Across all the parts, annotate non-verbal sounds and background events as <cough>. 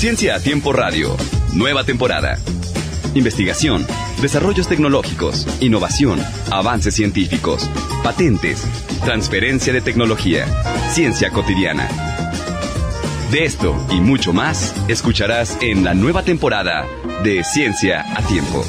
Ciencia a Tiempo Radio, nueva temporada. Investigación, desarrollos tecnológicos, innovación, avances científicos, patentes, transferencia de tecnología, ciencia cotidiana. De esto y mucho más escucharás en la nueva temporada de Ciencia a Tiempo.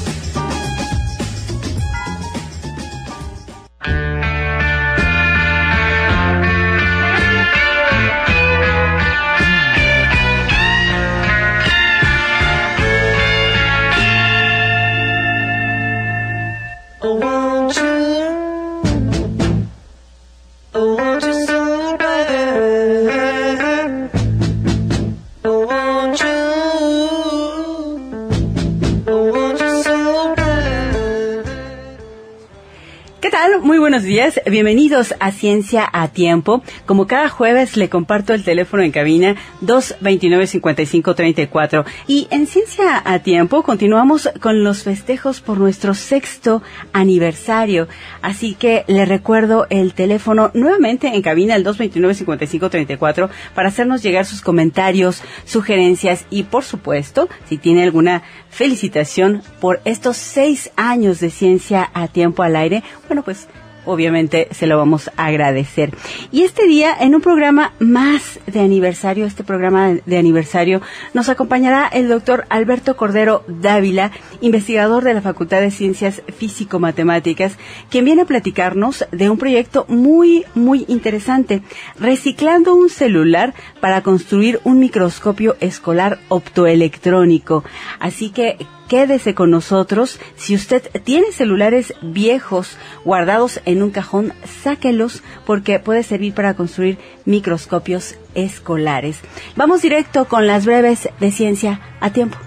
Días. Bienvenidos a Ciencia a Tiempo. Como cada jueves le comparto el teléfono en cabina 229-5534. Y en Ciencia a Tiempo continuamos con los festejos por nuestro sexto aniversario. Así que le recuerdo el teléfono nuevamente en cabina el 229-5534 para hacernos llegar sus comentarios, sugerencias y por supuesto, si tiene alguna felicitación por estos seis años de Ciencia a Tiempo al aire, bueno pues obviamente se lo vamos a agradecer. Y este día, en un programa más de aniversario, este programa de aniversario, nos acompañará el doctor Alberto Cordero Dávila, investigador de la Facultad de Ciencias Físico-Matemáticas, quien viene a platicarnos de un proyecto muy, muy interesante, reciclando un celular para construir un microscopio escolar optoelectrónico. Así que, quédese con nosotros. Si usted tiene celulares viejos guardados en un cajón, sáquelos porque puede servir para construir microscopios escolares. Vamos directo con las breves de ciencia a tiempo.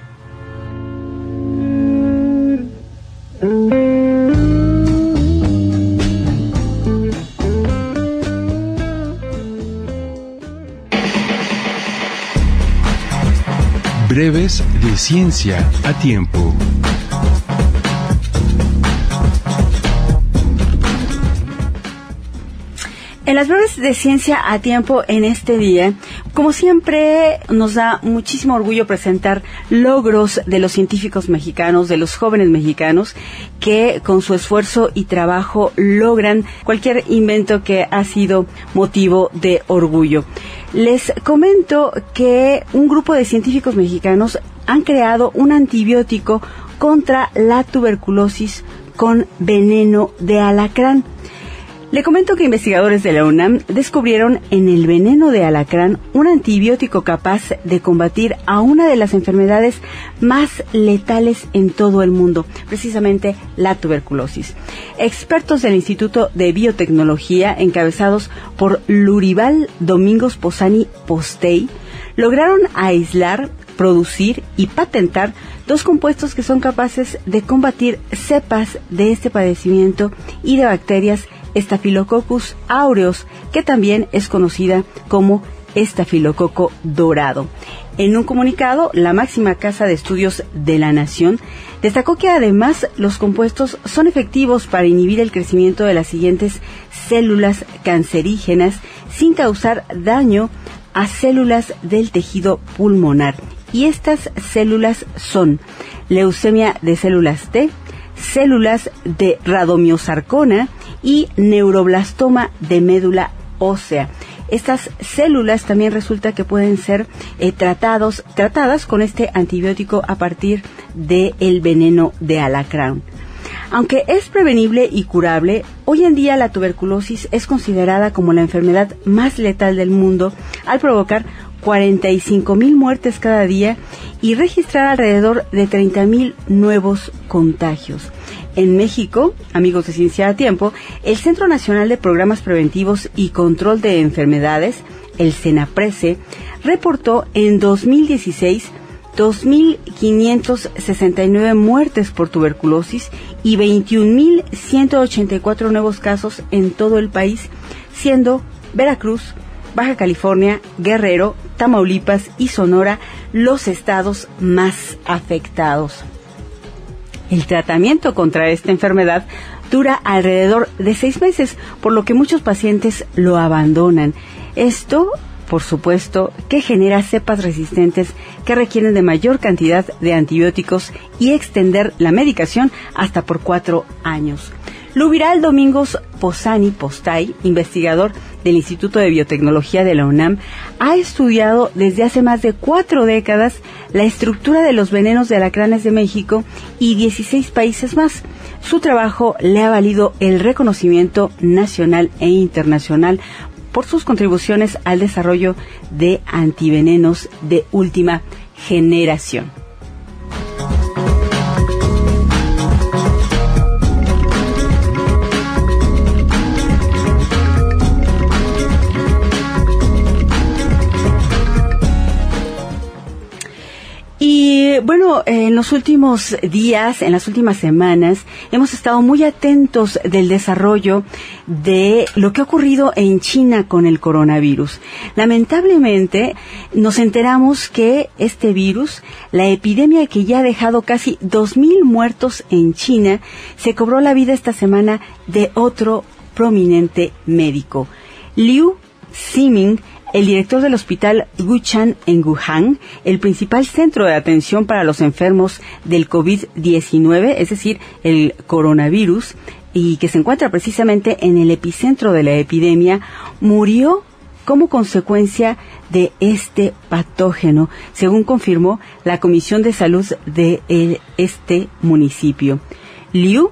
Breves de ciencia a tiempo. En las breves de ciencia a tiempo en este día, como siempre, nos da muchísimo orgullo presentar logros de los científicos mexicanos, de los jóvenes mexicanos, que con su esfuerzo y trabajo logran cualquier invento que ha sido motivo de orgullo. Les comento que un grupo de científicos mexicanos han creado un antibiótico contra la tuberculosis con veneno de alacrán. Le comento que investigadores de la UNAM descubrieron en el veneno de alacrán un antibiótico capaz de combatir a una de las enfermedades más letales en todo el mundo, precisamente la tuberculosis. Expertos del Instituto de Biotecnología, encabezados por Lurival Domingos Posani Postey, lograron aislar, producir y patentar dos compuestos que son capaces de combatir cepas de este padecimiento y de bacterias Staphylococcus aureus, que también es conocida como estafilococo dorado. En un comunicado, la máxima casa de estudios de la Nación destacó que además los compuestos son efectivos para inhibir el crecimiento de las siguientes células cancerígenas sin causar daño a células del tejido pulmonar. Y estas células son leucemia de células T, células de radomiosarcona y neuroblastoma de médula ósea. Estas células también resulta que pueden ser eh, tratados, tratadas con este antibiótico a partir del veneno de alacrán. Aunque es prevenible y curable, hoy en día la tuberculosis es considerada como la enfermedad más letal del mundo al provocar 45 mil muertes cada día y registrar alrededor de 30 mil nuevos contagios. En México, amigos de Ciencia a Tiempo, el Centro Nacional de Programas Preventivos y Control de Enfermedades, el CENAPRESE, reportó en 2016 2.569 muertes por tuberculosis y 21.184 nuevos casos en todo el país, siendo Veracruz, Baja California, Guerrero, Tamaulipas y Sonora los estados más afectados. El tratamiento contra esta enfermedad dura alrededor de seis meses, por lo que muchos pacientes lo abandonan. Esto por supuesto, que genera cepas resistentes que requieren de mayor cantidad de antibióticos y extender la medicación hasta por cuatro años. Luviral Domingos Posani Postay, investigador del Instituto de Biotecnología de la UNAM, ha estudiado desde hace más de cuatro décadas la estructura de los venenos de alacranes de México y 16 países más. Su trabajo le ha valido el reconocimiento nacional e internacional por sus contribuciones al desarrollo de antivenenos de última generación. Bueno, en los últimos días, en las últimas semanas, hemos estado muy atentos del desarrollo de lo que ha ocurrido en China con el coronavirus. Lamentablemente, nos enteramos que este virus, la epidemia que ya ha dejado casi 2.000 muertos en China, se cobró la vida esta semana de otro prominente médico. Liu Ximing el director del hospital Wuchan en Wuhan, el principal centro de atención para los enfermos del COVID-19, es decir, el coronavirus, y que se encuentra precisamente en el epicentro de la epidemia, murió como consecuencia de este patógeno, según confirmó la Comisión de Salud de este municipio. Liu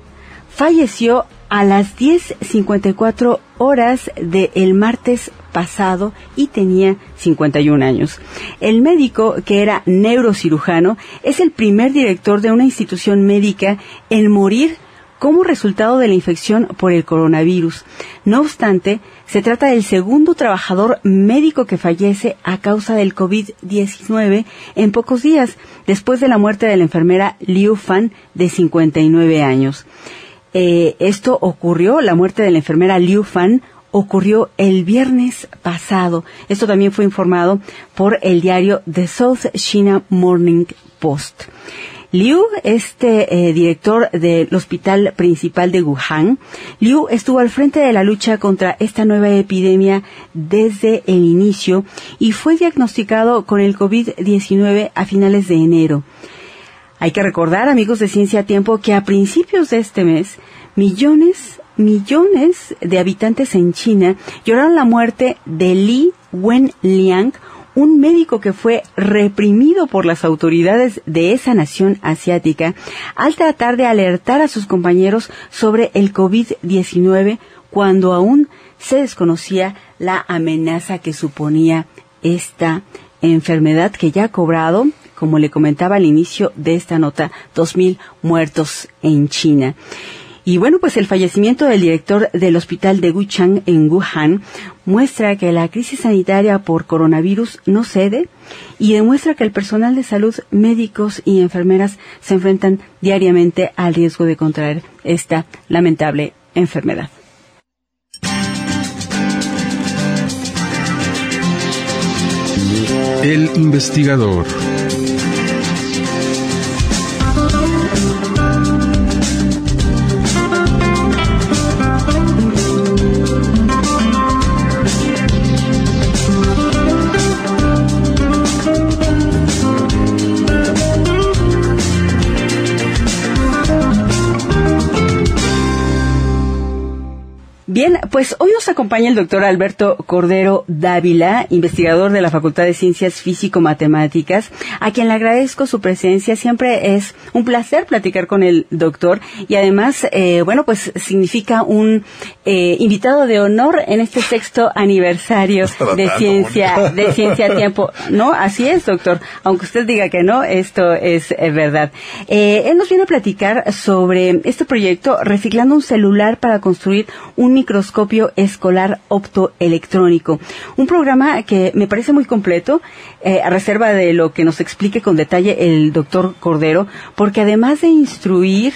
falleció a las 10.54 horas del martes pasado y tenía 51 años. El médico, que era neurocirujano, es el primer director de una institución médica en morir como resultado de la infección por el coronavirus. No obstante, se trata del segundo trabajador médico que fallece a causa del COVID-19 en pocos días, después de la muerte de la enfermera Liu Fan, de 59 años. Eh, esto ocurrió, la muerte de la enfermera Liu Fan ocurrió el viernes pasado. Esto también fue informado por el diario The South China Morning Post. Liu, este eh, director del hospital principal de Wuhan, Liu estuvo al frente de la lucha contra esta nueva epidemia desde el inicio y fue diagnosticado con el COVID-19 a finales de enero. Hay que recordar, amigos de Ciencia a Tiempo, que a principios de este mes, millones, millones de habitantes en China lloraron la muerte de Li Wenliang, un médico que fue reprimido por las autoridades de esa nación asiática al tratar de alertar a sus compañeros sobre el COVID-19 cuando aún se desconocía la amenaza que suponía esta enfermedad que ya ha cobrado como le comentaba al inicio de esta nota, 2.000 muertos en China. Y bueno, pues el fallecimiento del director del hospital de Wuchang en Wuhan muestra que la crisis sanitaria por coronavirus no cede y demuestra que el personal de salud, médicos y enfermeras se enfrentan diariamente al riesgo de contraer esta lamentable enfermedad. El investigador. Pues hoy nos acompaña el doctor Alberto Cordero Dávila, investigador de la Facultad de Ciencias Físico-Matemáticas, a quien le agradezco su presencia. Siempre es un placer platicar con el doctor y además, eh, bueno, pues significa un eh, invitado de honor en este sexto aniversario de ciencia, de ciencia a tiempo. No, así es, doctor. Aunque usted diga que no, esto es eh, verdad. él nos viene a platicar sobre este proyecto reciclando un celular para construir un microscopio escolar optoelectrónico. Un programa que me parece muy completo, eh, a reserva de lo que nos explique con detalle el doctor Cordero, porque además de instruir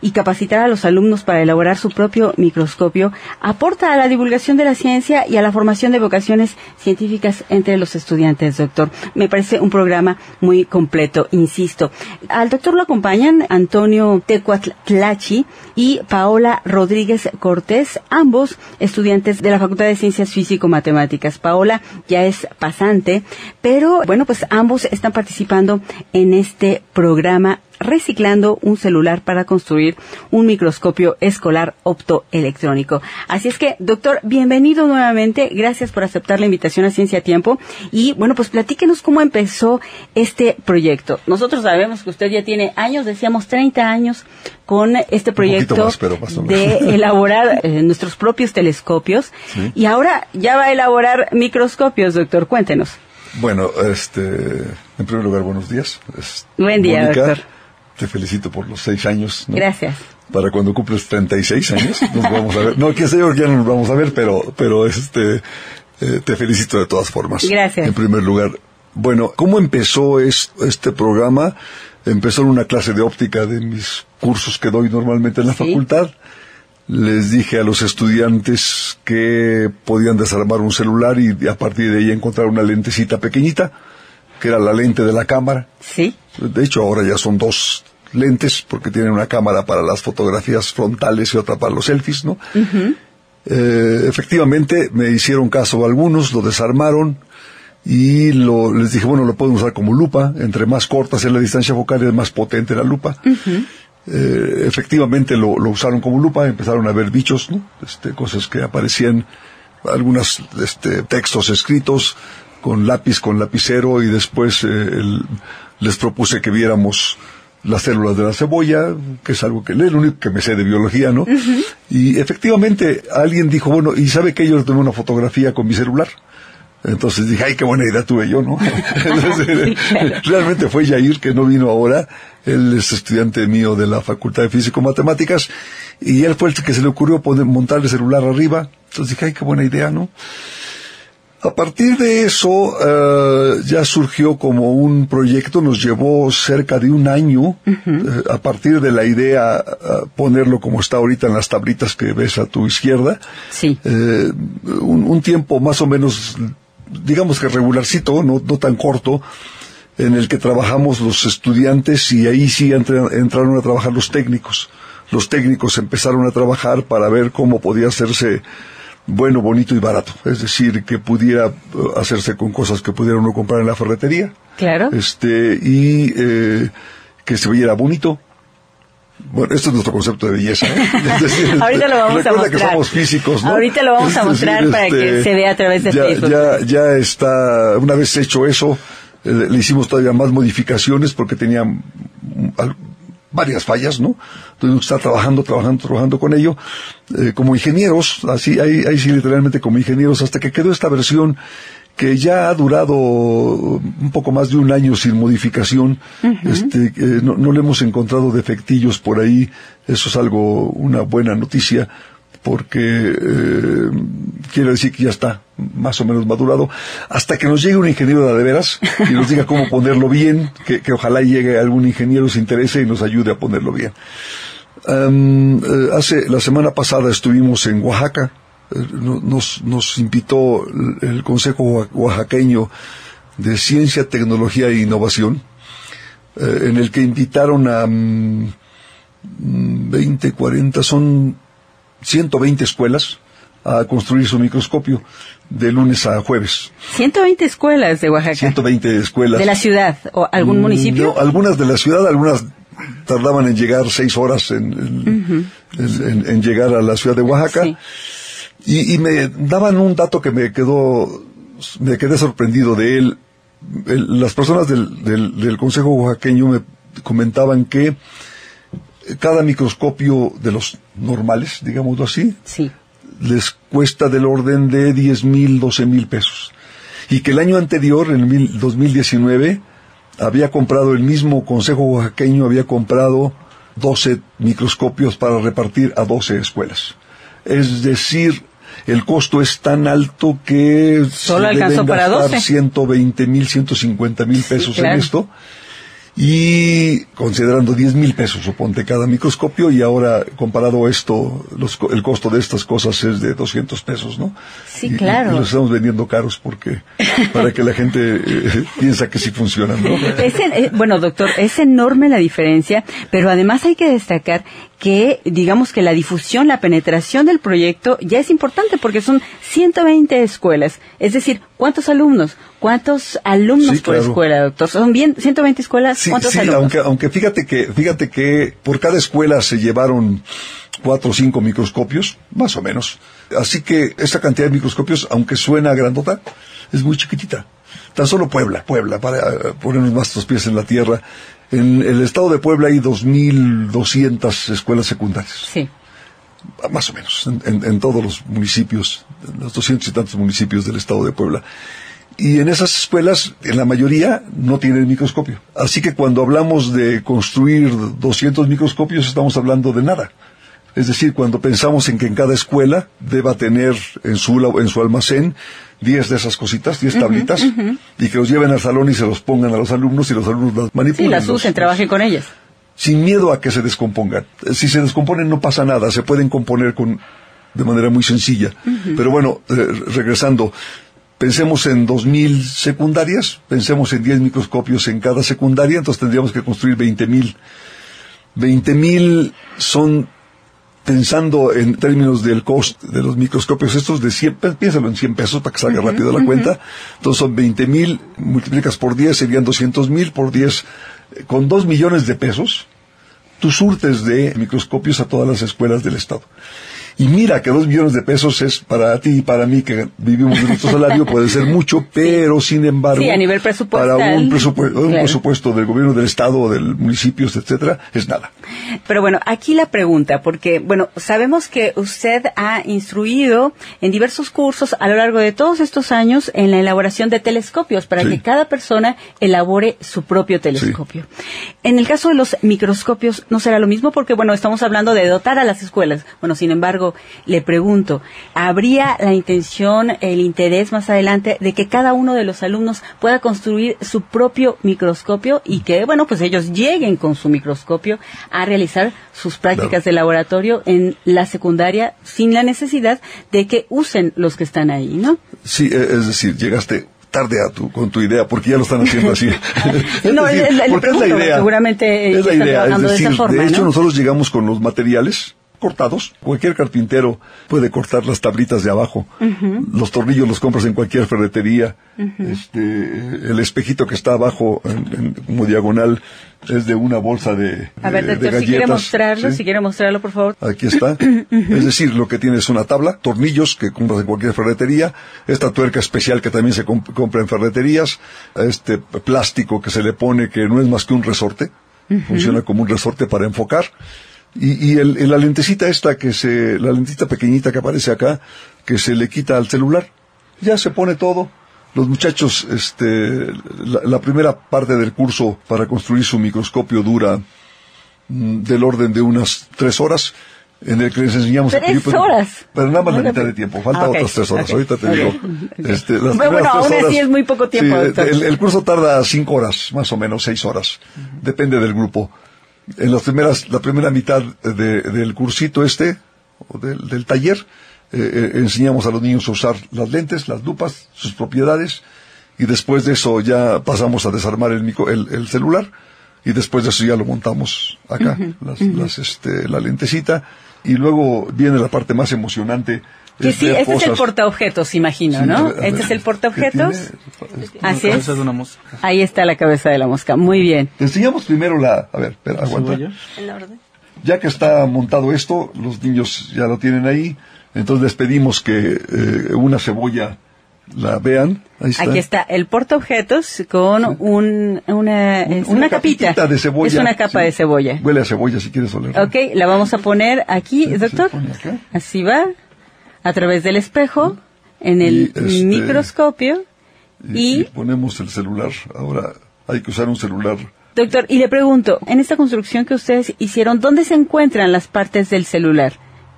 y capacitar a los alumnos para elaborar su propio microscopio, aporta a la divulgación de la ciencia y a la formación de vocaciones científicas entre los estudiantes, doctor. Me parece un programa muy completo, insisto. Al doctor lo acompañan Antonio Tecuatlachi y Paola Rodríguez Cortés, ambos estudiantes de la Facultad de Ciencias Físico-Matemáticas. Paola ya es pasante, pero bueno, pues ambos están participando en este programa reciclando un celular para construir un microscopio escolar optoelectrónico. Así es que, doctor, bienvenido nuevamente. Gracias por aceptar la invitación a Ciencia Tiempo. Y bueno, pues platíquenos cómo empezó este proyecto. Nosotros sabemos que usted ya tiene años, decíamos 30 años con este proyecto de <laughs> elaborar eh, nuestros propios telescopios. Y ahora ya va a elaborar microscopios, doctor. Cuéntenos. Bueno, este, en primer lugar, buenos días. Buen día, doctor te felicito por los seis años. Gracias. Para cuando cumples 36 años, nos vamos a ver. No, que sé yo ya no nos vamos a ver, pero, pero este, eh, te felicito de todas formas. Gracias. En primer lugar. Bueno, ¿cómo empezó este programa? Empezó en una clase de óptica de mis cursos que doy normalmente en la facultad. Les dije a los estudiantes que podían desarmar un celular y a partir de ahí encontrar una lentecita pequeñita, que era la lente de la cámara. Sí. De hecho, ahora ya son dos lentes porque tienen una cámara para las fotografías frontales y otra para los selfies, ¿no? Eh, efectivamente, me hicieron caso algunos, lo desarmaron y lo, les dije, bueno, lo pueden usar como lupa, entre más corta sea la distancia focal es más potente la lupa. Eh, efectivamente lo, usaron como lupa, empezaron a ver bichos, ¿no? Este, cosas que aparecían, algunos este, textos escritos con lápiz, con lapicero y después eh, les propuse que viéramos las células de la cebolla, que es algo que es lo único que me sé de biología, ¿no? Y efectivamente alguien dijo, bueno, ¿y sabe que yo tengo una fotografía con mi celular? Entonces dije, ay, qué buena idea tuve yo, ¿no? <laughs> Realmente fue Jair, que no vino ahora. Él es estudiante mío de la Facultad de Físico-Matemáticas. Y él fue el que se le ocurrió poner, montar el celular arriba. Entonces dije, ay, qué buena idea, ¿no? A partir de eso eh, ya surgió como un proyecto, nos llevó cerca de un año, eh, a partir de la idea eh, ponerlo como está ahorita en las tablitas que ves a tu izquierda. Sí. Un, tiempo más o menos, digamos que regularcito, no, no tan corto, en el que trabajamos los estudiantes y ahí sí entraron a trabajar los técnicos. Los técnicos empezaron a trabajar para ver cómo podía hacerse bueno, bonito y barato. Es decir, que pudiera eh, hacerse con cosas que pudiera uno comprar en la ferretería. Claro. Este, y eh, que se viera bonito. Bueno, este es nuestro concepto de belleza. <laughs> ¿eh? Ahorita lo vamos a mostrar. que somos físicos, ¿no? Ahorita lo vamos a <laughs> mostrar para que este, se vea a través de ya, Facebook. Ya, ya está, una vez hecho eso, le hicimos todavía más modificaciones porque tenía varias fallas, ¿no? Tuvimos que estar trabajando, trabajando, trabajando con ello, eh, como ingenieros, así, ahí, ahí sí literalmente como ingenieros, hasta que quedó esta versión que ya ha durado un poco más de un año sin modificación, este, eh, no, no, le hemos encontrado defectillos por ahí, eso es algo, una buena noticia, porque eh, quiere decir que ya está más o menos madurado, hasta que nos llegue un ingeniero de, veras y nos diga cómo ponerlo bien, que, ojalá llegue algún ingeniero se interese y nos ayude a ponerlo bien. Eh, hace la semana pasada estuvimos en Oaxaca, eh, nos, nos invitó el Consejo Oaxaqueño de Ciencia, Tecnología e Innovación, en el que invitaron a 20, mm, 40, son 120 escuelas a construir su microscopio de lunes a jueves. 120 escuelas de Oaxaca. 120 escuelas. ¿De la ciudad o algún mm, municipio? algunas de la ciudad, algunas tardaban en llegar seis horas en, en, llegar a la ciudad de Oaxaca. Y, me daban un dato que me quedó, me quedé sorprendido de él. las personas del, del, del Consejo Oaxaqueño me comentaban que cada microscopio de los normales, digámoslo así, les cuesta del orden de 10 mil, 12 mil pesos. Y que el año anterior, en el 2019, había comprado el mismo Consejo Oaxaqueño, había comprado 12 microscopios para repartir a 12 escuelas. Es decir, el costo es tan alto que Solo se deben gastar 120 mil, 150 mil pesos en esto y considerando 10 mil pesos, suponte, cada microscopio, y ahora comparado esto, los el costo de estas cosas es de 200 pesos, ¿no? Sí, y- claro. Y, los estamos vendiendo caros porque, para que la gente eh, <laughs> piensa que sí funcionan, ¿no? Es en- eh, bueno, doctor, es enorme la diferencia, pero además hay que destacar que, digamos que la difusión, la penetración del proyecto ya es importante porque son 120 escuelas. Es decir, ¿cuántos alumnos? ¿Cuántos alumnos Sí, por claro. escuela, doctor? ¿Son bien 120 escuelas? Sí, ¿Cuántos sí, alumnos? aunque, aunque fíjate que, fíjate que por cada escuela se llevaron cuatro o cinco microscopios, más o menos. Así que esta cantidad de microscopios, aunque suena grandota, es muy chiquitita. Tan solo Puebla, Puebla, para eh, ponernos más los pies en la tierra. En el estado de Puebla hay 2.200 escuelas secundarias, Sí. más o menos, en, en- en todos los municipios, en los 200 y tantos municipios del estado de Puebla. Y en esas escuelas, en la mayoría, no tienen microscopio. Así que cuando hablamos de construir 200 microscopios, estamos hablando de nada. Es decir, cuando pensamos en que en cada escuela deba tener en su, en su almacén 10 de esas cositas, 10 tablitas, y que los lleven al salón y se los pongan a los alumnos y los alumnos las Sí, manipulen. las los- usen, trabajen con ellas. sin miedo a que se descompongan. Si se descomponen no pasa nada, se pueden componer con de manera muy sencilla. Pero bueno, eh, regresando, pensemos en 2.000 secundarias, pensemos en 10 microscopios en cada secundaria, entonces tendríamos que construir 20.000. 20.000 son pensando en términos del costo de los microscopios estos de 100, pe- piénsalo en 100 pesos para que salga rápido la cuenta. Entonces son 20 mil, multiplicas por 10, serían 200 mil por 10, eh, con 2 millones de pesos, tú surtes de microscopios a todas las escuelas del Estado. Y mira que dos millones de pesos es para ti y para mí que vivimos de nuestro salario, puede ser <laughs> mucho, pero sin embargo, Sí, a nivel presupuestal, para un, presupuesto del gobierno del Estado, del municipio, etcétera, es nada. Pero bueno, aquí la pregunta, porque bueno, sabemos que usted ha instruido en diversos cursos a lo largo de todos estos años en la elaboración de telescopios para Sí. que cada persona elabore su propio telescopio. En el caso de los microscopios no será lo mismo porque bueno, estamos hablando de dotar a las escuelas. Bueno, sin embargo, le pregunto, ¿habría la intención, el interés más adelante de que cada uno de los alumnos pueda construir su propio microscopio y que bueno, pues ellos lleguen con su microscopio a realizar sus prácticas Claro. de laboratorio en la secundaria sin la necesidad de que usen los que están ahí, ¿no? Sí, eh, es decir, llegaste tarde a tu, con tu idea, porque ya lo están haciendo así. <laughs> Es No, decir, le porque es la pregunto, idea. seguramente, es la idea. Es de esa forma, de hecho, ¿no? nosotros llegamos con los materiales cortados. Cualquier carpintero puede cortar las tablitas de abajo. Los tornillos los compras en cualquier ferretería. este, el espejito que está abajo, en- en- como diagonal, es de una bolsa de, A ver, de doctor, si quiere mostrarlo, ¿sí? si quiere mostrarlo, por favor. Aquí está. <clears throat> es decir, lo que tiene es una tabla, tornillos que compras en cualquier ferretería, esta tuerca especial que también se comp- compra en ferreterías, este plástico que se le pone que no es más que un resorte, funciona como un resorte para enfocar. Y, y el- el- la lentecita esta que se, la lentita pequeñita que aparece acá, que se le quita al celular, ya se pone todo. Los muchachos, este, la, la primera parte del curso para construir su microscopio dura mm, del orden de unas tres horas, en el que les enseñamos... ¿Tres pero- horas? Pero nada más la mitad de tiempo, falta ah, otras tres horas. Ahorita te digo. Este, las Bueno, aún así es muy poco tiempo, Sí, doctor. el, el curso tarda cinco horas, más o menos, seis horas. Depende del grupo. En las primeras, la primera mitad de- del cursito este, o del, del taller, eh, eh, enseñamos a los niños a usar las lentes, las lupas, sus propiedades, y después de eso ya pasamos a desarmar el, micro- el, el celular, y después de eso ya lo montamos acá, las, las, este, la lentecita, y luego viene la parte más emocionante. Que sí, este es el portaobjetos, imagino, ¿no? Este es el ¿qué portaobjetos. Así Una es. cabeza de una mosca. Ahí está la cabeza de la mosca. Muy bien. Te enseñamos primero la... A ver, espera, aguanta. Ya que está montado esto, los niños ya lo tienen ahí, entonces les pedimos que eh, una cebolla la vean. Ahí está. Aquí está el portaobjetos con un, una, es una, capita. capitita de cebolla. Es una capa Sí. de cebolla. Huele a cebolla si quieres oler. Ok, la vamos a poner aquí, Sí, se doctor. pone acá. Así va, a través del espejo, en el Y, este, microscopio. Y, y- ponemos el celular. Ahora hay que usar un celular. Doctor, y le pregunto, en esta construcción que ustedes hicieron, ¿dónde se encuentran las partes del celular?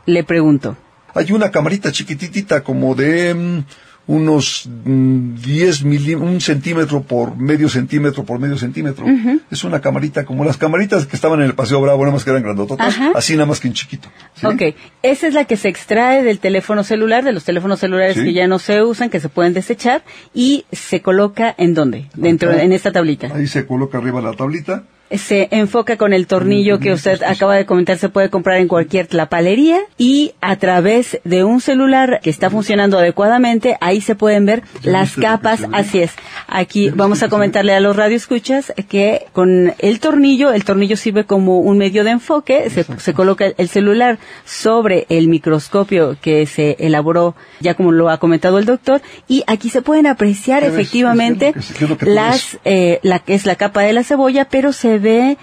Le pregunto. Hay una camarita chiquititita como de mm, unos mm, 10 milímetros, un centímetro por medio centímetro por medio centímetro. Es una camarita como las camaritas que estaban en el Paseo Bravo, nada más que eran grandototas, Ajá. así nada más que en chiquito. ¿sí? Ok, esa es la que se extrae del teléfono celular, de los teléfonos celulares Sí. que ya no se usan, que se pueden desechar, y se coloca en dónde? Dentro, en esta tablita. Ahí se coloca arriba la tablita. Se enfoca con el tornillo que usted acaba de comentar, se puede comprar en cualquier tlapalería y a través de un celular que está funcionando adecuadamente, ahí se pueden ver ¿Ya las capas, así es. Aquí ¿Ya vamos a comentarle a los radioescuchas que con el tornillo, el tornillo sirve como un medio de enfoque, se, se coloca el celular sobre el microscopio que se elaboró, ya como lo ha comentado el doctor, y aquí se pueden apreciar efectivamente ¿Qué es lo que- qué es lo que tú las, eh, la que es la capa de la cebolla, pero se ve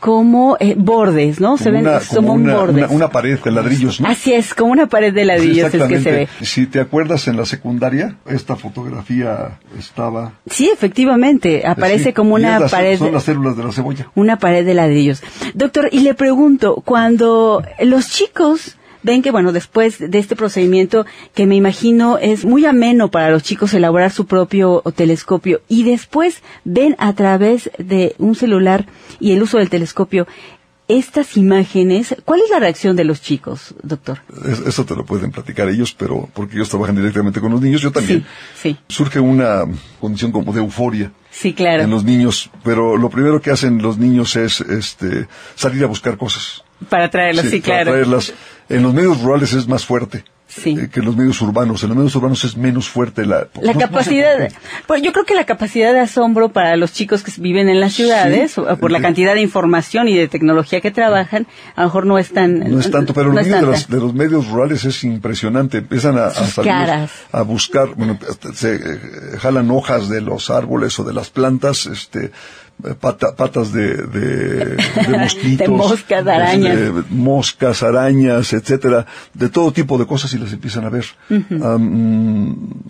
como eh, bordes, ¿no? se ven una, como, una, bordes. una- una pared de ladrillos, ¿no? Así es, como una pared de ladrillos es que se ve. Si te acuerdas en la secundaria, esta fotografía estaba... Sí, efectivamente, aparece Sí, como una las- pared. Son las células de la cebolla. una pared de ladrillos. Doctor, y le pregunto, cuando los chicos ven que, bueno, después de este procedimiento, que me imagino es muy ameno para los chicos elaborar su propio telescopio, y después ven a través de un celular y el uso del telescopio estas imágenes, ¿cuál es la reacción de los chicos, doctor? Es- eso te lo pueden platicar ellos, pero porque ellos trabajan directamente con los niños, yo también. Sí, sí, Surge una condición como de euforia sí, claro. en los niños, pero lo primero que hacen los niños es este salir a buscar cosas. Para traerlos, sí, claro. traerlas. En los medios rurales es más fuerte Sí. eh, que en los medios urbanos. En los medios urbanos es menos fuerte la... La no- capacidad, pues yo creo que la capacidad de asombro para los chicos que viven en las Sí. ciudades, o- por la Eh, cantidad de información y de tecnología que trabajan, a lo mejor no es tan... No es tanto, pero no niños de de los medios rurales es impresionante. Empiezan a, salir a buscar, bueno, se eh, jalan hojas de los árboles o de las plantas, este, pata- patas de, de, de <laughs> mosquitos. De moscas, arañas. de moscas, arañas, etcétera, de todo tipo de cosas y las empiezan a ver.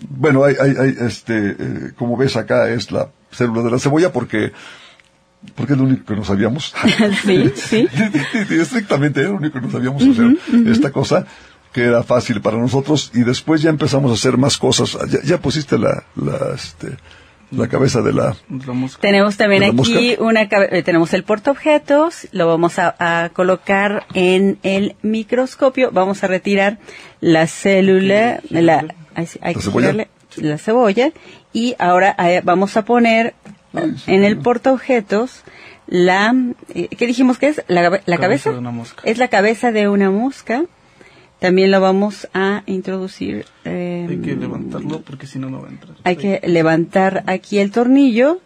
Bueno, hay, hay, hay, este, eh, como ves acá es la célula de la cebolla porque porque es lo único que no sabíamos. <laughs> Sí, sí. <laughs> Estrictamente era lo único que no sabíamos hacer esta cosa que era fácil para nosotros y después ya empezamos a hacer más cosas. Ya, ya pusiste la, la, este, la cabeza de la... La mosca. Tenemos también ¿De la aquí mosca? una eh, tenemos el portaobjetos, lo vamos a, a colocar en el microscopio, vamos a retirar la célula, la, ay, sí, hay ¿La que cebolla? la cebolla y ahora eh, vamos a poner en el portaobjetos la, eh, ¿qué dijimos que es? La, la cabeza. Cabeza de una mosca. Es la cabeza de una mosca. También lo vamos a introducir. eh, Hay que levantarlo porque si no, no va a entrar. hay que levantar aquí el tornillo.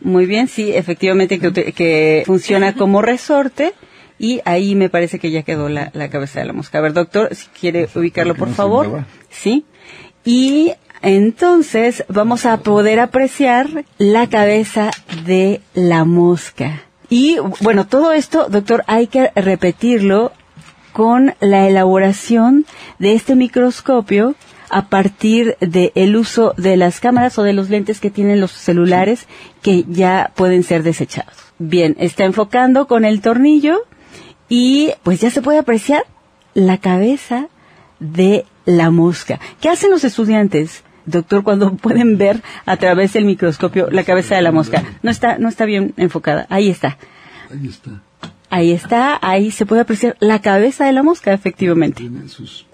Muy bien, sí, efectivamente que, funciona como resorte. Y ahí me parece que ya quedó la, la cabeza de la mosca. A ver, doctor, si quiere ubicarlo, por favor. Sí. Y entonces vamos a poder apreciar la cabeza de la mosca. Y bueno, todo esto, doctor, hay que repetirlo con la elaboración de este microscopio a partir del uso de las cámaras o de los lentes que tienen los celulares que ya pueden ser desechados. Bien, está enfocando con el tornillo y pues ya se puede apreciar la cabeza de la mosca. ¿Qué hacen los estudiantes, doctor, cuando <laughs> pueden ver a través del microscopio la cabeza de la mosca? No está, no está bien enfocada. Ahí está. Ahí está. Ahí está, ahí se puede apreciar la cabeza de la mosca, efectivamente.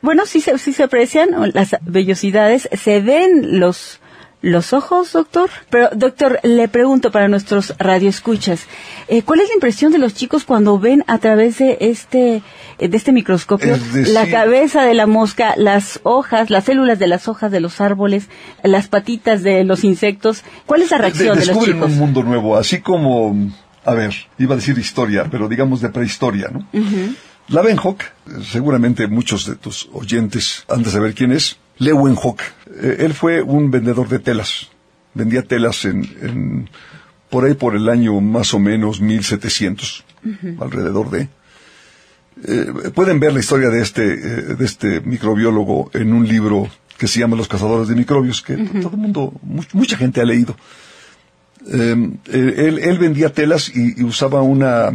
Bueno, sí se, sí se aprecian las vellosidades, se ven los los ojos, doctor. Pero, doctor, le pregunto para nuestros radioescuchas, eh, ¿cuál es la impresión de los chicos cuando ven a través de este de este microscopio Es decir- la cabeza de la mosca, las hojas, las células de las hojas de los árboles, las patitas de los insectos? ¿Cuál es la reacción de, los descubren chicos? un mundo nuevo, así como, a ver, iba a decir historia, pero digamos de prehistoria, ¿no? Leeuwenhoek, eh, seguramente muchos de tus oyentes han de saber quién es. Leeuwenhoek, eh, él fue un vendedor de telas. Vendía telas en, en- por ahí por el año más o menos 1700, alrededor de. Eh, pueden ver la historia de este, eh, de este microbiólogo en un libro que se llama Los cazadores de microbios, que todo el mundo, mu- mucha gente ha leído. Eh, él, él vendía telas y, y usaba una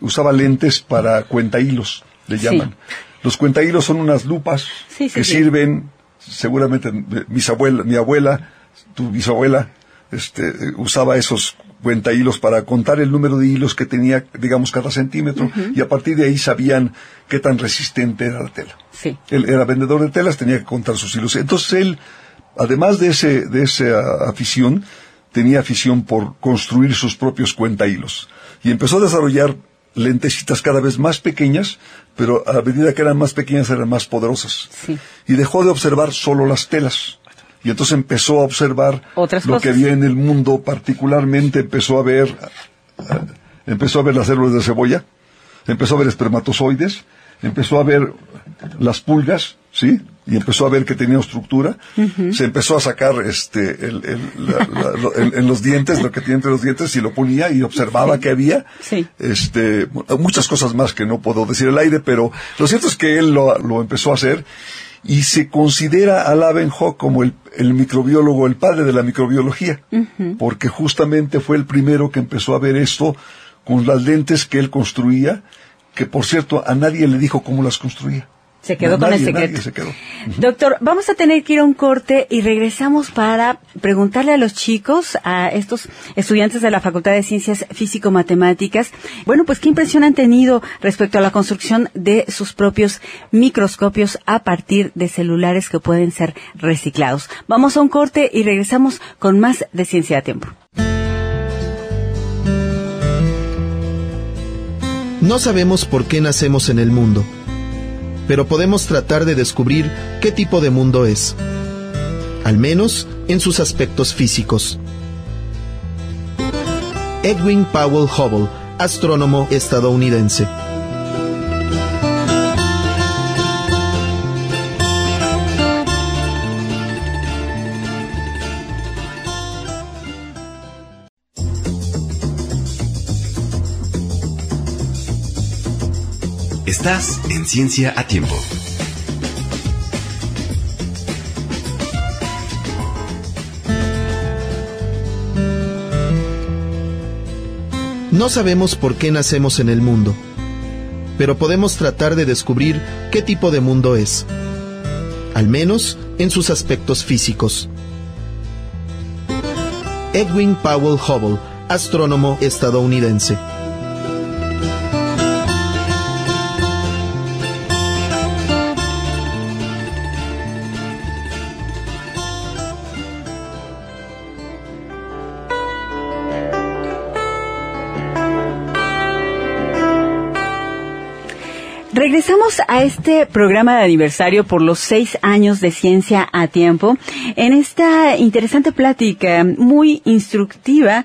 usaba lentes para cuentahilos, le Sí. llaman. Los cuentahilos son unas lupas Sí, sí, que sirven seguramente eh, mis abuela, mi abuela, tu bisabuela, este, usaba esos cuenta hilos para contar el número de hilos que tenía, digamos, cada centímetro, y a partir de ahí sabían qué tan resistente era la tela. Sí. Él era vendedor de telas, tenía que contar sus hilos. Entonces él, además de ese, de esa afición, tenía afición por construir sus propios cuenta hilos. Y empezó a desarrollar lentecitas cada vez más pequeñas, pero a medida que eran más pequeñas eran más poderosas. Sí. Y dejó de observar solo las telas. Y entonces empezó a observar Otras lo cosas. que había en el mundo, particularmente empezó a ver, eh, empezó a ver las células de cebolla, empezó a ver espermatozoides, empezó a ver las pulgas, ¿sí? Y empezó a ver que tenían estructura, se empezó a sacar este, el, el- la- la- lo- en, los dientes, lo que tiene entre los dientes, y lo ponía y observaba que había, Sí. este, muchas cosas más que no puedo decir al aire, pero lo cierto es que él lo, lo empezó a hacer y se considera a Lavenhoek como el, el microbiólogo, el padre de la microbiología, porque justamente fue el primero que empezó a ver esto con las lentes que él construía, que por cierto a nadie le dijo cómo las construía. Se quedó con el secreto. se quedó. Doctor, vamos a tener que ir a un corte y regresamos para preguntarle a los chicos, a estos estudiantes de la Facultad de Ciencias Físico-Matemáticas, bueno, pues qué impresión han tenido respecto a la construcción de sus propios microscopios a partir de celulares que pueden ser reciclados. Vamos a un corte y regresamos con más de Ciencia a Tiempo. No sabemos por qué nacemos en el mundo, pero podemos tratar de descubrir qué tipo de mundo es, al menos en sus aspectos físicos. Edwin Powell Hubble, astrónomo estadounidense. Estás en Ciencia a Tiempo. No sabemos por qué nacemos en el mundo, pero podemos tratar de descubrir qué tipo de mundo es, al menos en sus aspectos físicos. Edwin Powell Hubble, astrónomo estadounidense. Chile Regresamos a este programa de aniversario por los seis años de ciencia a tiempo. En esta interesante plática muy instructiva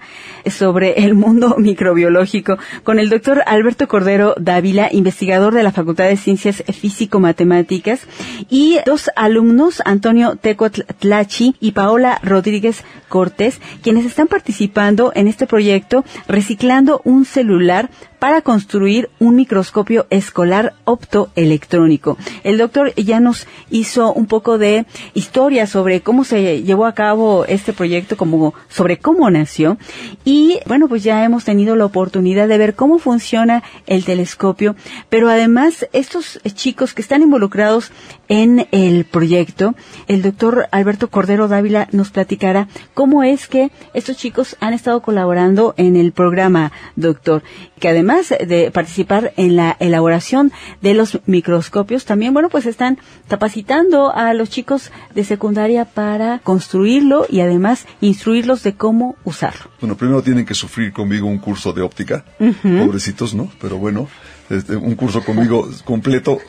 sobre el mundo <laughs> microbiológico con el doctor Alberto Cordero Dávila, investigador de la Facultad de Ciencias Físico-Matemáticas y dos alumnos, Antonio Tecotl Tlachi y Paola Rodríguez Cortés, quienes están participando en este proyecto reciclando un celular para construir un microscopio escolar optoelectrónico. El doctor ya nos hizo un poco de historia sobre cómo se llevó a cabo este proyecto, como sobre cómo nació. Y bueno, pues ya hemos tenido la oportunidad de ver cómo funciona el telescopio, pero además estos chicos que están involucrados en el proyecto, el doctor Alberto Cordero Dávila nos platicará cómo es que estos chicos han estado colaborando en el programa, doctor, que además de participar en la elaboración de los microscopios, también, bueno, pues están capacitando a los chicos de secundaria para construirlo y además instruirlos de cómo usarlo. Bueno, primero tienen que sufrir conmigo un curso de óptica, pobrecitos, ¿no? Pero bueno, este, un curso conmigo completo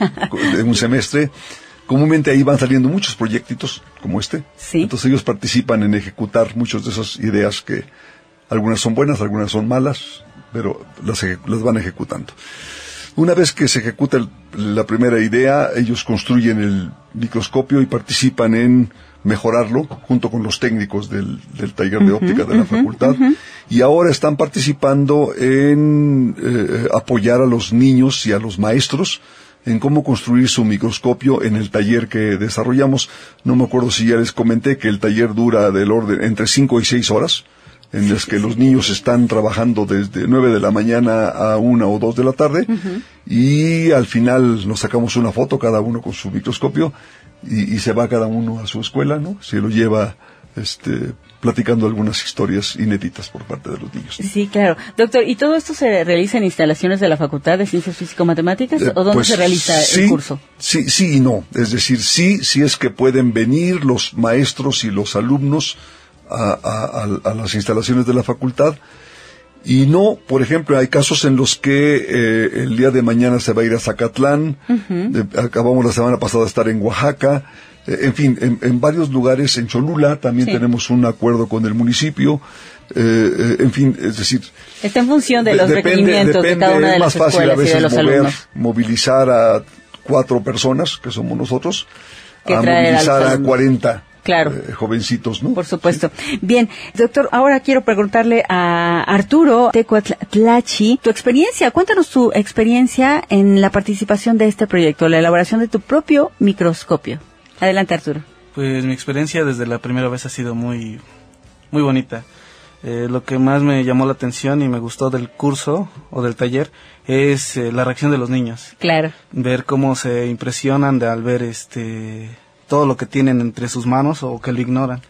de un semestre. Comúnmente ahí van saliendo muchos proyectitos como este. Sí. Entonces ellos participan en ejecutar muchas de esas ideas que algunas son buenas, algunas son malas, pero las, las van ejecutando. Una vez que se ejecuta el- la primera idea, ellos construyen el microscopio y participan en mejorarlo junto con los técnicos del, del taller de óptica de la facultad. y ahora están participando en eh, apoyar a los niños y a los maestros en cómo construir su microscopio en el taller que desarrollamos. No me acuerdo si ya les comenté que el taller dura del orden entre 5 y 6 horas en las que los niños están trabajando desde 9 de la mañana a una o dos de la tarde y al final nos sacamos una foto cada uno con su microscopio y, y se va cada uno a su escuela, ¿no? Se lo lleva este, platicando algunas historias inéditas por parte de los niños. Sí, claro. Doctor, ¿y todo esto se realiza en instalaciones de la Facultad de Ciencias Físico-Matemáticas Eh, o dónde pues, se realiza sí, el curso? Sí, sí y no. Es decir, sí, sí es que pueden venir los maestros y los alumnos a, a- a- las instalaciones de la facultad. Y no, por ejemplo, hay casos en los que eh, el día de mañana se va a ir a Zacatlán, eh, acabamos la semana pasada de estar en Oaxaca, eh, en fin, en, en varios lugares, en Cholula también Sí. tenemos un acuerdo con el municipio, eh, eh, en fin, es decir, Está en función de de- los depende- requerimientos de depende, cada una de es las más fácil a de veces los mover, alumnos. movilizar a cuatro personas, que somos nosotros, a movilizar a alumnos. 40 Claro. eh, jovencitos, ¿no? Por supuesto. Bien, doctor, ahora quiero preguntarle a Arturo Tecuatlachi, tu experiencia, cuéntanos tu experiencia en la participación de este proyecto, la elaboración de tu propio microscopio. Adelante, Arturo. Pues mi experiencia desde la primera vez ha sido muy, muy bonita. Eh, lo que más me llamó la atención y me gustó del curso o del taller es eh, la reacción de los niños. Claro. Ver cómo se impresionan de al ver este todo lo que tienen entre sus manos o que lo ignoran.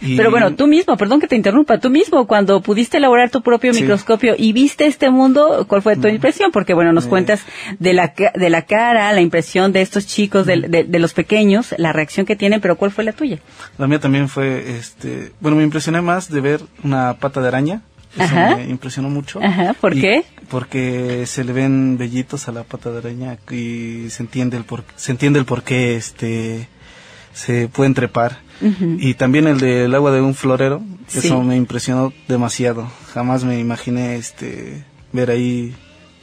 Y- Pero bueno, tú mismo, perdón que te interrumpa, tú mismo, cuando pudiste elaborar tu propio Sí. microscopio y viste este mundo, ¿cuál fue tu impresión? Porque bueno, nos Eh. cuentas de la, de la cara, la impresión de estos chicos, del- de, de los pequeños, la reacción que tienen, pero ¿cuál fue la tuya? La mía también fue, este, bueno, me impresioné más de ver una pata de araña. Eso Ajá. me impresionó mucho. Ajá, ¿por qué? Porque se le ven vellitos a la pata de araña y se entiende el por, se entiende el por qué, este, se pueden trepar. Y también el del agua de un florero, Sí. eso me impresionó demasiado. Jamás me imaginé, este, ver ahí,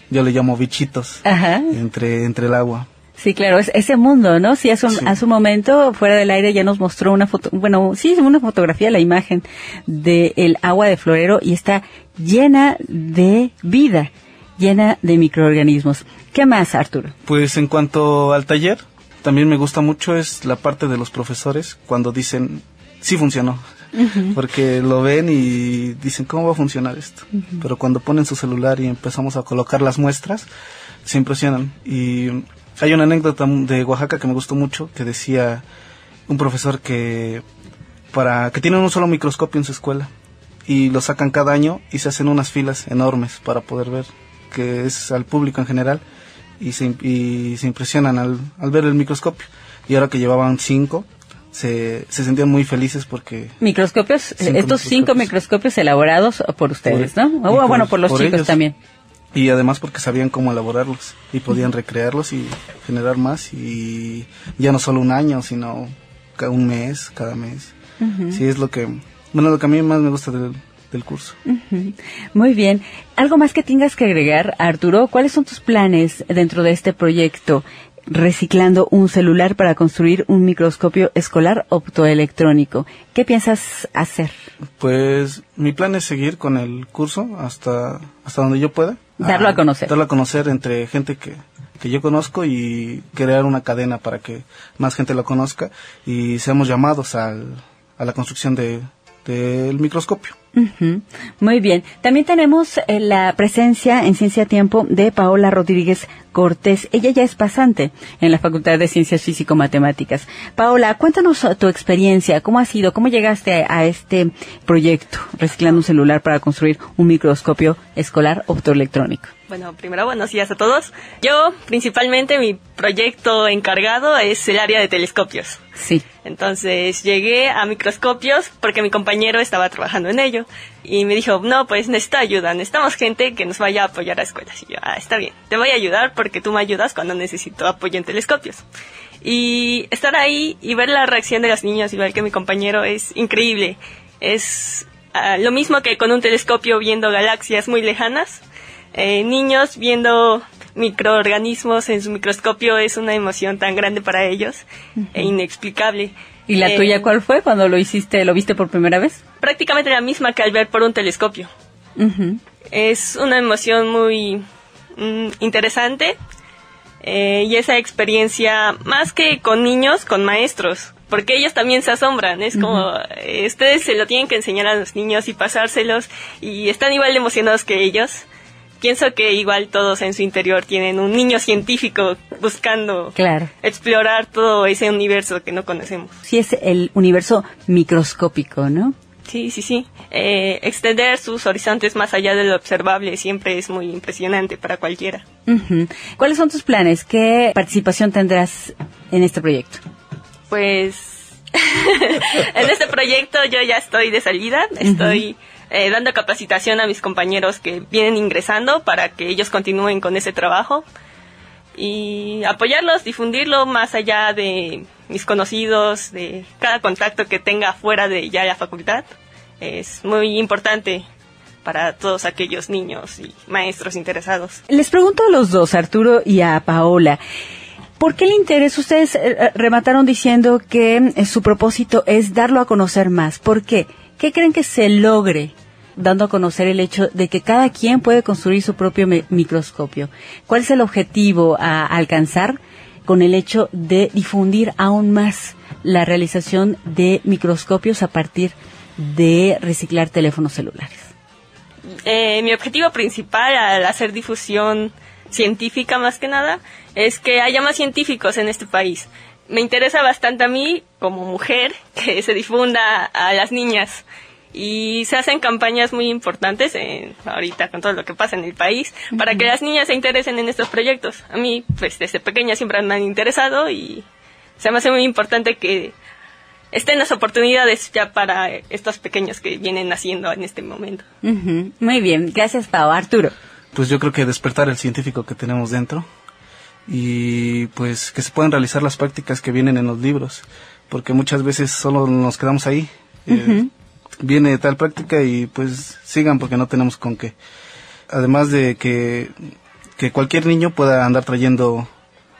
yo le llamo bichitos, Ajá. entre, entre el agua. Sí, claro, es ese mundo, ¿no? Sí, hace un, Sí. hace un momento, fuera del aire, ya nos mostró una foto, bueno, sí, una fotografía, la imagen del agua de florero y está llena de vida, llena de microorganismos. ¿Qué más, Arturo? Pues en cuanto al taller, también me gusta mucho es la parte de los profesores cuando dicen, sí funcionó. Porque lo ven y dicen, ¿cómo va a funcionar esto? Pero cuando ponen su celular y empezamos a colocar las muestras, se impresionan. Y hay una anécdota de Oaxaca que me gustó mucho, que decía un profesor que para que tienen un solo microscopio en su escuela y lo sacan cada año y se hacen unas filas enormes para poder ver que es al público en general y se, y se impresionan al, al ver el microscopio y ahora que llevaban cinco se, se sentían muy felices porque Microscopios, Cinco estos cinco microscopios. elaborados por ustedes, Por- ¿no? y O, por- bueno, por los por chicos ellos. también. y además porque sabían cómo elaborarlos y podían recrearlos y generar más y ya no solo un año sino un mes cada mes sí es lo que bueno lo que a mí más me gusta del, del curso. Muy bien. ¿Algo más que tengas que agregar, Arturo? ¿Cuáles son tus planes dentro de este proyecto? Reciclando un celular para construir un microscopio escolar optoelectrónico. ¿Qué piensas hacer? Pues mi plan es seguir con el curso hasta hasta donde yo pueda. Darlo a conocer. Darlo a conocer entre gente que, que yo conozco y crear una cadena para que más gente lo conozca y seamos llamados al, a la construcción de del microscopio. Muy bien. También tenemos eh, la presencia en Ciencia Tiempo de Paola Rodríguez Cortés. Ella ya es pasante en la Facultad de Ciencias Físico-Matemáticas. Paola, cuéntanos eh, tu experiencia. ¿Cómo ha sido? ¿Cómo llegaste a, a este proyecto, reciclando un celular para construir un microscopio escolar optoelectrónico? Bueno, primero buenos días a todos. Yo, principalmente, mi proyecto encargado es el área de telescopios. Sí. Entonces llegué a microscopios porque mi compañero estaba trabajando en ello y me dijo, no, pues necesito ayuda, necesitamos gente que nos vaya a apoyar a escuelas. Y yo, ah, está bien, te voy a ayudar porque tú me ayudas cuando necesito apoyo en telescopios. Y estar ahí y ver la reacción de los niños, igual que mi compañero, es increíble. Es ah, lo mismo que con un telescopio viendo galaxias muy lejanas. Eh, niños viendo microorganismos en su microscopio es una emoción tan grande para ellos e inexplicable. ¿Y la Eh, tuya cuál fue cuando lo hiciste, lo viste por primera vez? Prácticamente la misma que al ver por un telescopio. Es una emoción muy mm, interesante eh, y esa experiencia más que con niños, con maestros, porque ellos también se asombran, es como eh, ustedes se lo tienen que enseñar a los niños y pasárselos y están igual de emocionados que ellos, pienso que igual todos en su interior tienen un niño científico buscando Claro. explorar todo ese universo que no conocemos. Sí, es el universo microscópico, ¿no? Sí, sí, sí. Eh, extender sus horizontes más allá de lo observable siempre es muy impresionante para cualquiera. ¿Cuáles son tus planes? ¿Qué participación tendrás en este proyecto? Pues <laughs> en este proyecto yo ya estoy de salida, estoy eh, dando capacitación a mis compañeros que vienen ingresando para que ellos continúen con ese trabajo y apoyarlos, difundirlo más allá de mis conocidos, de cada contacto que tenga fuera de ya la facultad. Es muy importante para todos aquellos niños y maestros interesados. Les pregunto a los dos, Arturo y a Paola, ¿por qué el interés? Ustedes eh, eh, remataron diciendo que eh, su propósito es darlo a conocer más. ¿Por qué? ¿Qué creen que se logre dando a conocer el hecho de que cada quien puede construir su propio mi- microscopio? ¿Cuál es el objetivo a alcanzar con el hecho de difundir aún más la realización de microscopios a partir de reciclar teléfonos celulares? Eh, mi objetivo principal al hacer difusión científica más que nada es que haya más científicos en este país. Me interesa bastante a mí como mujer <laughs> que se difunda a las niñas y se hacen campañas muy importantes en, ahorita con todo lo que pasa en el país para que las niñas se interesen en estos proyectos. A mí pues desde pequeña siempre me han interesado y se me hace muy importante que estén las oportunidades ya para estos pequeños que vienen naciendo en este momento. Muy bien, gracias Pau. Arturo. Pues yo creo que despertar el científico que tenemos dentro y pues que se puedan realizar las prácticas que vienen en los libros, porque muchas veces solo nos quedamos ahí. eh, viene tal práctica y pues sigan porque no tenemos con qué. Además de que, que cualquier niño pueda andar trayendo,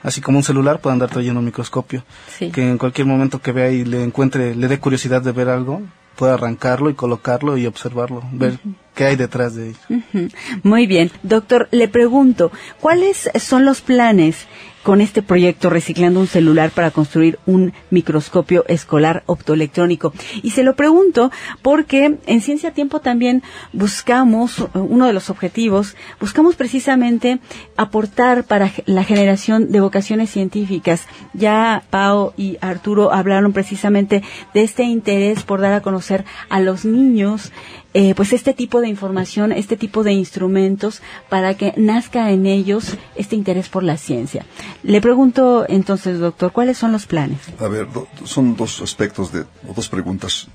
así como un celular, pueda andar trayendo un microscopio. Sí. Que en cualquier momento que vea y le encuentre, le dé curiosidad de ver algo, pueda arrancarlo y colocarlo y observarlo, ver qué hay detrás de ello. Muy bien. Doctor, le pregunto, ¿cuáles son los planes con este proyecto Reciclando un celular para construir un microscopio escolar optoelectrónico? Y se lo pregunto porque en Ciencia Tiempo también buscamos, eh, uno de los objetivos, buscamos precisamente aportar para la generación de vocaciones científicas. Ya Pau y Arturo hablaron precisamente de este interés por dar a conocer a los niños eh, pues este tipo de información, este tipo de instrumentos para que nazca en ellos este interés por la ciencia. Le pregunto entonces, doctor, ¿cuáles son los planes? A ver, do- son dos aspectos de, o dos preguntas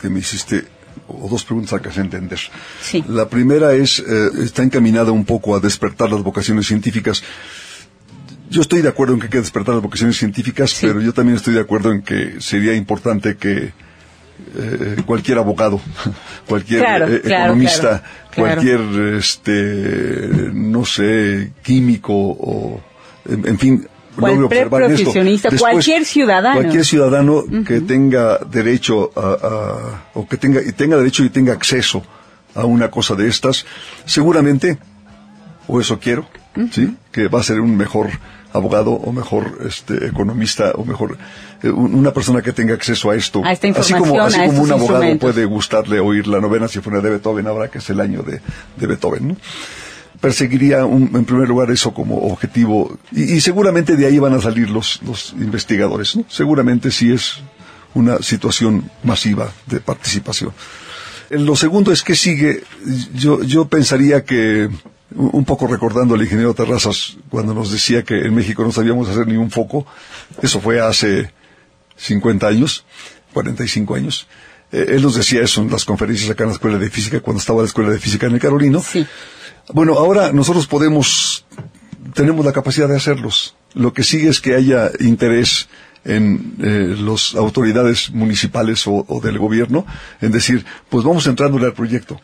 que me hiciste, o dos preguntas que hacer entender. Sí. La primera es, eh, está encaminada un poco a despertar las vocaciones científicas. Yo estoy de acuerdo en que hay que despertar las vocaciones científicas, Sí. pero yo también estoy de acuerdo en que sería importante que eh, cualquier abogado, <laughs> cualquier Claro, eh, economista, claro, claro. cualquier, este, no sé, químico o, en, en fin, Cualquier observar esto. profesionista, cualquier ciudadano. Cualquier ciudadano que tenga derecho a, a- o que tenga y tenga derecho y tenga acceso a una cosa de estas, seguramente, o eso quiero, sí, que va a ser un mejor abogado o mejor este economista o mejor eh, un- una persona que tenga acceso a esto A esta así como así a como un abogado puede gustarle oír la novena sinfonía de Beethoven ahora que es el año de, de Beethoven ¿no? perseguiría un- en primer lugar eso como objetivo y, y seguramente de ahí van a salir los, los investigadores ¿no? seguramente sí es una situación masiva de participación Eh, lo segundo es que sigue yo yo pensaría que un poco recordando al ingeniero Terrazas cuando nos decía que en México no sabíamos hacer ni un foco eso fue hace 50 años 45 años Eh, él nos decía eso en las conferencias acá en la escuela de física cuando estaba en la escuela de física en el Carolino Sí. bueno, ahora nosotros podemos, tenemos la capacidad de hacerlos. Lo que sigue es que haya interés en eh, las autoridades municipales o, o del gobierno en decir, pues vamos entrándole al proyecto.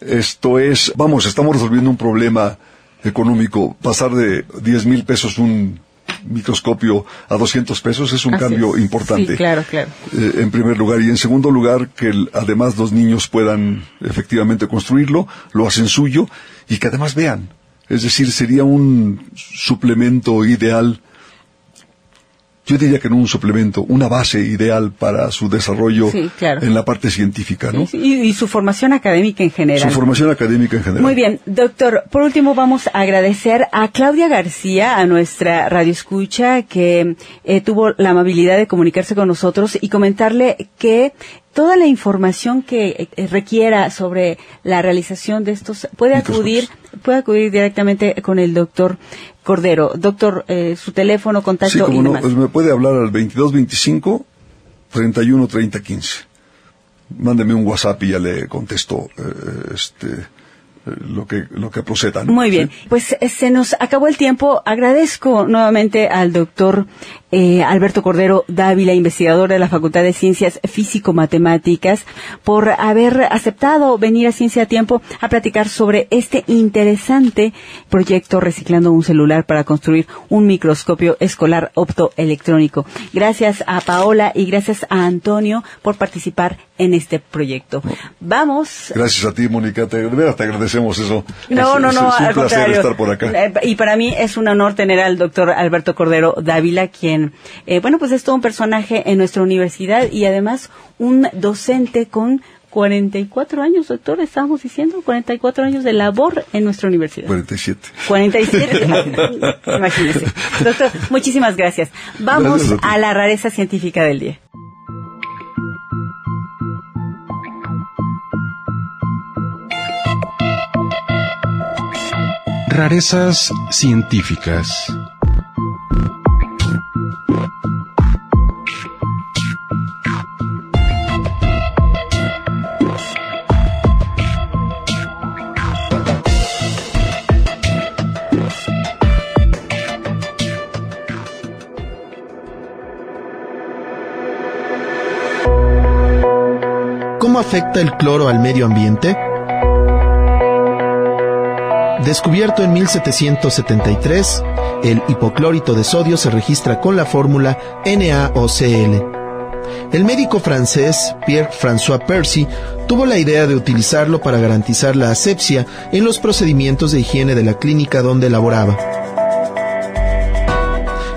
Esto es, vamos, estamos resolviendo un problema económico. Pasar de 10 mil pesos un microscopio a 200 pesos es un Así cambio es. importante Sí, claro, claro. eh, en primer lugar. Y en segundo lugar, que el- además los niños puedan efectivamente construirlo, lo hacen suyo y que además vean. Es decir, sería un suplemento ideal yo diría que no un suplemento, una base ideal para su desarrollo Sí, claro. en la parte científica, ¿no? Y, y su formación académica en general. Su formación académica en general. Muy bien, doctor. Por último, vamos a agradecer a Claudia García, a nuestra radioescucha, que eh, tuvo la amabilidad de comunicarse con nosotros y comentarle que toda la información que eh, requiera sobre la realización de estos puede acudir puede acudir directamente con el doctor Cordero. Doctor, eh, su teléfono, contacto Sí, como y no, pues me puede hablar al 2225 31 30 15. Mándeme un WhatsApp y ya le contesto eh, este eh, lo que lo que proceda. ¿no? Muy bien, Sí. pues eh, se nos acabó el tiempo. Agradezco nuevamente al doctor eh, Alberto Cordero Dávila, investigador de la Facultad de Ciencias Físico-Matemáticas, por haber aceptado venir a Ciencia a Tiempo a platicar sobre este interesante proyecto Reciclando un celular para construir un microscopio escolar optoelectrónico. Gracias a Paola y gracias a Antonio por participar en este proyecto. Vamos Gracias a ti, Mónica. Te, te agradecemos eso. no, Es- no, no, es un al placer contrario. estar por acá. Eh, Y para mí es un honor tener al doctor Alberto Cordero Dávila, quien, eh, bueno, pues es todo un personaje en nuestra universidad y además un docente con 44 años, doctor, estábamos diciendo, 44 años de labor en nuestra universidad. 47. 47, <laughs> imagínese. Doctor, muchísimas gracias. Vamos Gracias a la rareza científica del día. Rarezas científicas. ¿Cómo afecta el cloro al medio ambiente? Descubierto en 1773, el hipoclorito de sodio se registra con la fórmula NaOCl. El médico francés Pierre-François Percy tuvo la idea de utilizarlo para garantizar la asepsia en los procedimientos de higiene de la clínica donde laboraba.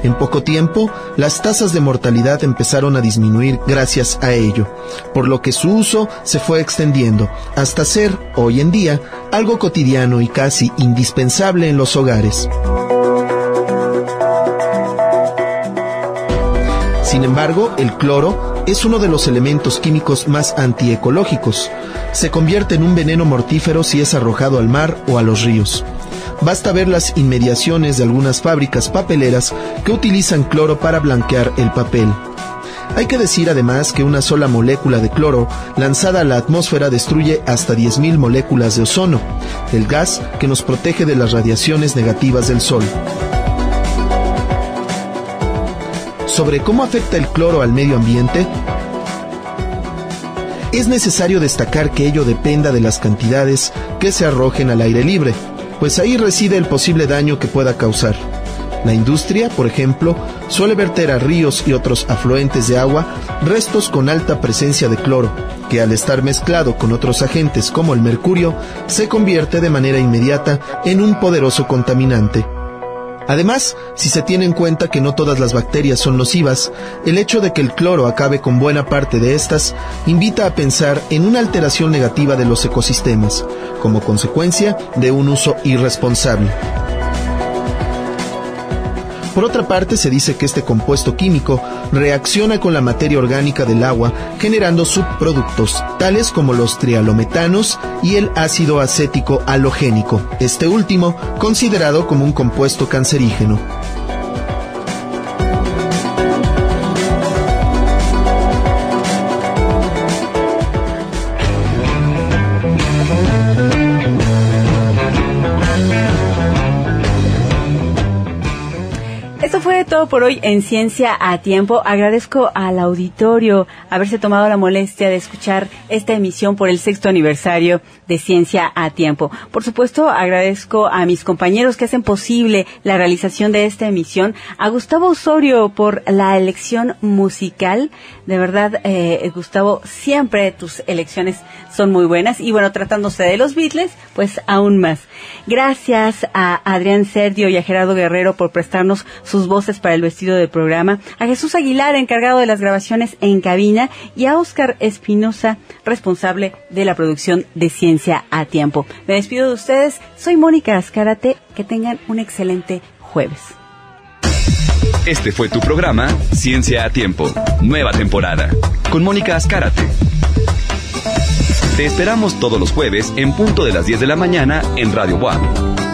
En poco tiempo, las tasas de mortalidad empezaron a disminuir gracias a ello, por lo que su uso se fue extendiendo hasta ser, hoy en día, algo cotidiano y casi indispensable en los hogares. Sin embargo, el cloro es uno de los elementos químicos más antiecológicos. Se convierte en un veneno mortífero si es arrojado al mar o a los ríos. Basta ver las inmediaciones de algunas fábricas papeleras que utilizan cloro para blanquear el papel. Hay que decir además que una sola molécula de cloro lanzada a la atmósfera destruye hasta 10.000 moléculas de ozono, el gas que nos protege de las radiaciones negativas del Sol. Sobre cómo afecta el cloro al medio ambiente, es necesario destacar que ello dependa de las cantidades que se arrojen al aire libre, pues ahí reside el posible daño que pueda causar. La industria, por ejemplo, suele verter a ríos y otros afluentes de agua restos con alta presencia de cloro, que al estar mezclado con otros agentes como el mercurio, se convierte de manera inmediata en un poderoso contaminante. Además, si se tiene en cuenta que no todas las bacterias son nocivas, el hecho de que el cloro acabe con buena parte de estas invita a pensar en una alteración negativa de los ecosistemas, como consecuencia de un uso irresponsable. Por otra parte, se dice que este compuesto químico reacciona con la materia orgánica del agua, generando subproductos, tales como los trialometanos y el ácido acético halogénico, este último considerado como un compuesto cancerígeno. Fue todo por hoy en Ciencia a Tiempo. Agradezco al auditorio haberse tomado la molestia de escuchar esta emisión por el sexto aniversario de Ciencia a Tiempo. Por supuesto, agradezco a mis compañeros que hacen posible la realización de esta emisión, a Gustavo Osorio por la elección musical. De verdad, eh, Gustavo, siempre tus elecciones son muy buenas y bueno, tratándose de los Beatles, pues aún más. Gracias a Adrián Serdio y a Gerardo Guerrero por prestarnos sus voces para el vestido del programa, a Jesús Aguilar, encargado de las grabaciones en cabina, y a Oscar Espinosa, responsable de la producción de Ciencia a Tiempo. Me despido de ustedes, soy Mónica Azcárate, que tengan un excelente jueves. Este fue tu programa Ciencia a Tiempo, nueva temporada, con Mónica Azcárate. Te esperamos todos los jueves en punto de las 10 de la mañana en Radio WAP,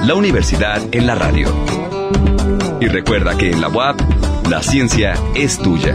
la universidad en la radio. Y recuerda que en la UAP, la ciencia es tuya.